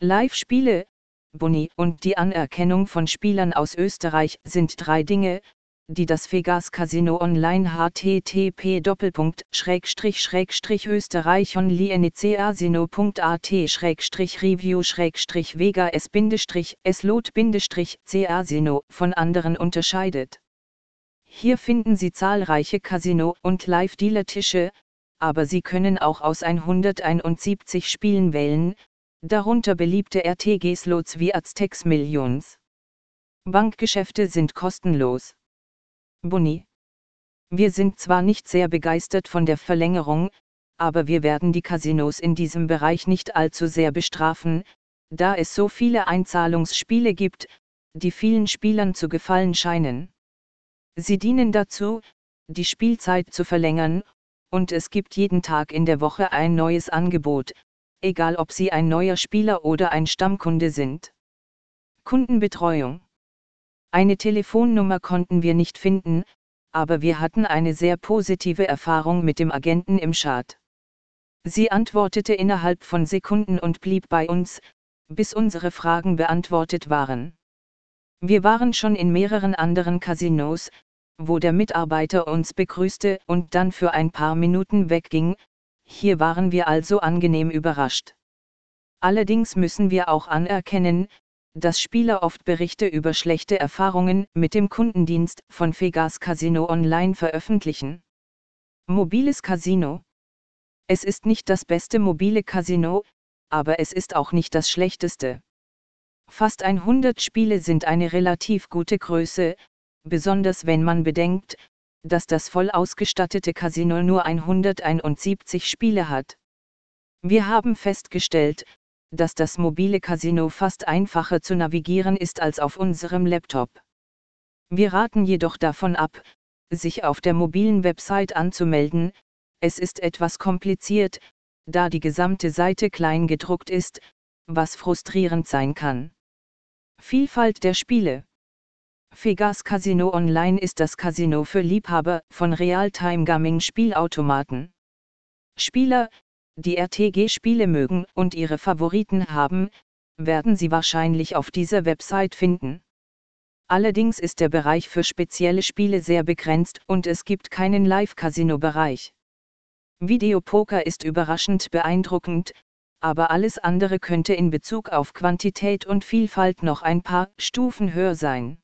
Live-Spiele, Boni und die Anerkennung von Spielern aus Österreich sind drei Dinge, die das Vegas Casino Online http österreich onlinecasino.at review vega s slot casino von anderen unterscheidet. Hier finden Sie zahlreiche Casino- und Live-Dealer-Tische, aber Sie können auch aus 171 Spielen wählen, darunter beliebte RTG-Slots wie Aztecs Millions. Bankgeschäfte sind kostenlos. Boni. Wir sind zwar nicht sehr begeistert von der Verlängerung, aber wir werden die Casinos in diesem Bereich nicht allzu sehr bestrafen, da es so viele Einzahlungsspiele gibt, die vielen Spielern zu gefallen scheinen. Sie dienen dazu, die Spielzeit zu verlängern, und es gibt jeden Tag in der Woche ein neues Angebot, egal ob Sie ein neuer Spieler oder ein Stammkunde sind. Kundenbetreuung. Eine Telefonnummer konnten wir nicht finden, aber wir hatten eine sehr positive Erfahrung mit dem Agenten im Schad. Sie antwortete innerhalb von Sekunden und blieb bei uns, bis unsere Fragen beantwortet waren. Wir waren schon in mehreren anderen Casinos, wo der Mitarbeiter uns begrüßte und dann für ein paar Minuten wegging, hier waren wir also angenehm überrascht. Allerdings müssen wir auch anerkennen, dass Spieler oft Berichte über schlechte Erfahrungen mit dem Kundendienst von Vegas Casino Online veröffentlichen. Mobiles Casino. Es ist nicht das beste mobile Casino, aber es ist auch nicht das schlechteste. Fast 100 Spiele sind eine relativ gute Größe, besonders wenn man bedenkt, dass das voll ausgestattete Casino nur 171 Spiele hat. Wir haben festgestellt, dass das mobile Casino fast einfacher zu navigieren ist als auf unserem Laptop. Wir raten jedoch davon ab, sich auf der mobilen Website anzumelden, es ist etwas kompliziert, da die gesamte Seite klein gedruckt ist, was frustrierend sein kann. Vielfalt der Spiele Vegas Casino Online ist das Casino für Liebhaber von Real-Time Gaming Spielautomaten. Spieler, die RTG-Spiele mögen und ihre Favoriten haben, werden sie wahrscheinlich auf dieser Website finden. Allerdings ist der Bereich für spezielle Spiele sehr begrenzt und es gibt keinen Live-Casino-Bereich. Videopoker ist überraschend beeindruckend, aber alles andere könnte in Bezug auf Quantität und Vielfalt noch ein paar Stufen höher sein.